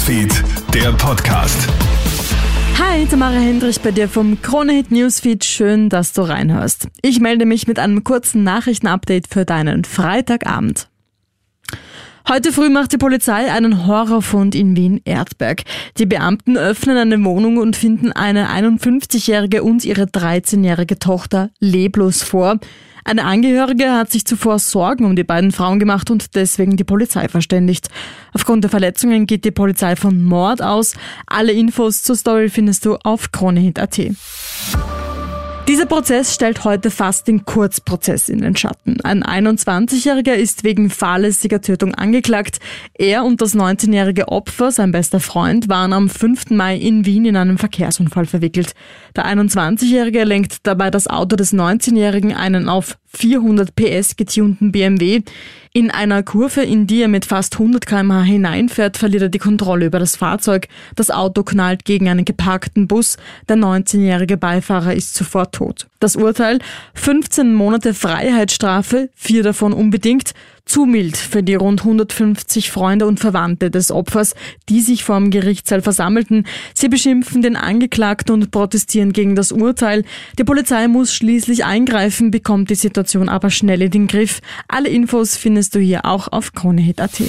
Newsfeed, der Podcast. Hi, Tamara Hendrich bei dir vom Kronehit Newsfeed. Schön, dass du reinhörst. Ich melde mich mit einem kurzen Nachrichtenupdate für deinen Freitagabend. Heute früh macht die Polizei einen Horrorfund in Wien-Erdberg. Die Beamten öffnen eine Wohnung und finden eine 51-jährige und ihre 13-jährige Tochter leblos vor. Eine Angehörige hat sich zuvor Sorgen um die beiden Frauen gemacht und deswegen die Polizei verständigt. Aufgrund der Verletzungen geht die Polizei von Mord aus. Alle Infos zur Story findest du auf kronehit.at. Dieser Prozess stellt heute fast den Kurzprozess in den Schatten. Ein 21-Jähriger ist wegen fahrlässiger Tötung angeklagt. Er und das 19-jährige Opfer, sein bester Freund, waren am 5. Mai in Wien in einem Verkehrsunfall verwickelt. Der 21-Jährige lenkt dabei das Auto des 19-Jährigen, einen auf 400 PS getunten BMW. In einer Kurve, in die er mit fast 100 km/h hineinfährt, verliert er die Kontrolle über das Fahrzeug. Das Auto knallt gegen einen geparkten Bus. Der 19-jährige Beifahrer ist sofort tot. Das Urteil 15 Monate Freiheitsstrafe, vier davon unbedingt, zu mild für die rund 150 Freunde und Verwandte des Opfers, die sich vor dem Gerichtssaal versammelten. Sie beschimpfen den Angeklagten und protestieren gegen das Urteil. Die Polizei muss schließlich eingreifen, bekommt die Situation aber schnell in den Griff. Alle Infos findest du hier auch auf kronehit.at.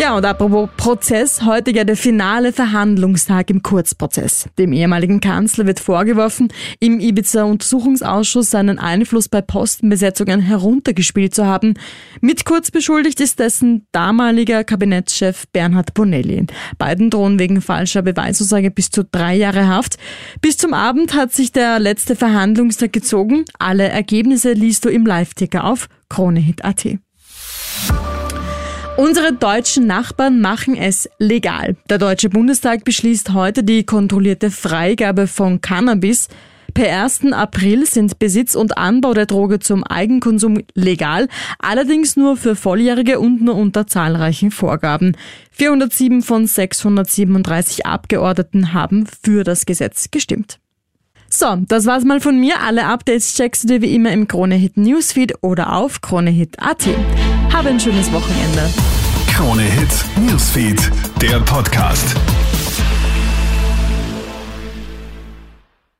Ja, und apropos Prozess, heute ja der finale Verhandlungstag im Kurzprozess. Dem ehemaligen Kanzler wird vorgeworfen, im Ibiza-Untersuchungsausschuss seinen Einfluss bei Postenbesetzungen heruntergespielt zu haben. Mit Kurz beschuldigt ist dessen damaliger Kabinettschef Bernhard Bonelli. Beiden drohen wegen falscher Beweisaussage bis zu drei Jahre Haft. Bis zum Abend hat sich der letzte Verhandlungstag gezogen. Alle Ergebnisse liest du im Live-Ticker auf kronehit.at. Unsere deutschen Nachbarn machen es legal. Der Deutsche Bundestag beschließt heute die kontrollierte Freigabe von Cannabis. Per 1. April sind Besitz und Anbau der Droge zum Eigenkonsum legal, allerdings nur für Volljährige und nur unter zahlreichen Vorgaben. 407 von 637 Abgeordneten haben für das Gesetz gestimmt. So, das war's mal von mir. Alle Updates checkst du dir wie immer im Kronehit Newsfeed oder auf kronehit.at. Habe ein schönes Wochenende. Krone Hits, Newsfeed, der Podcast.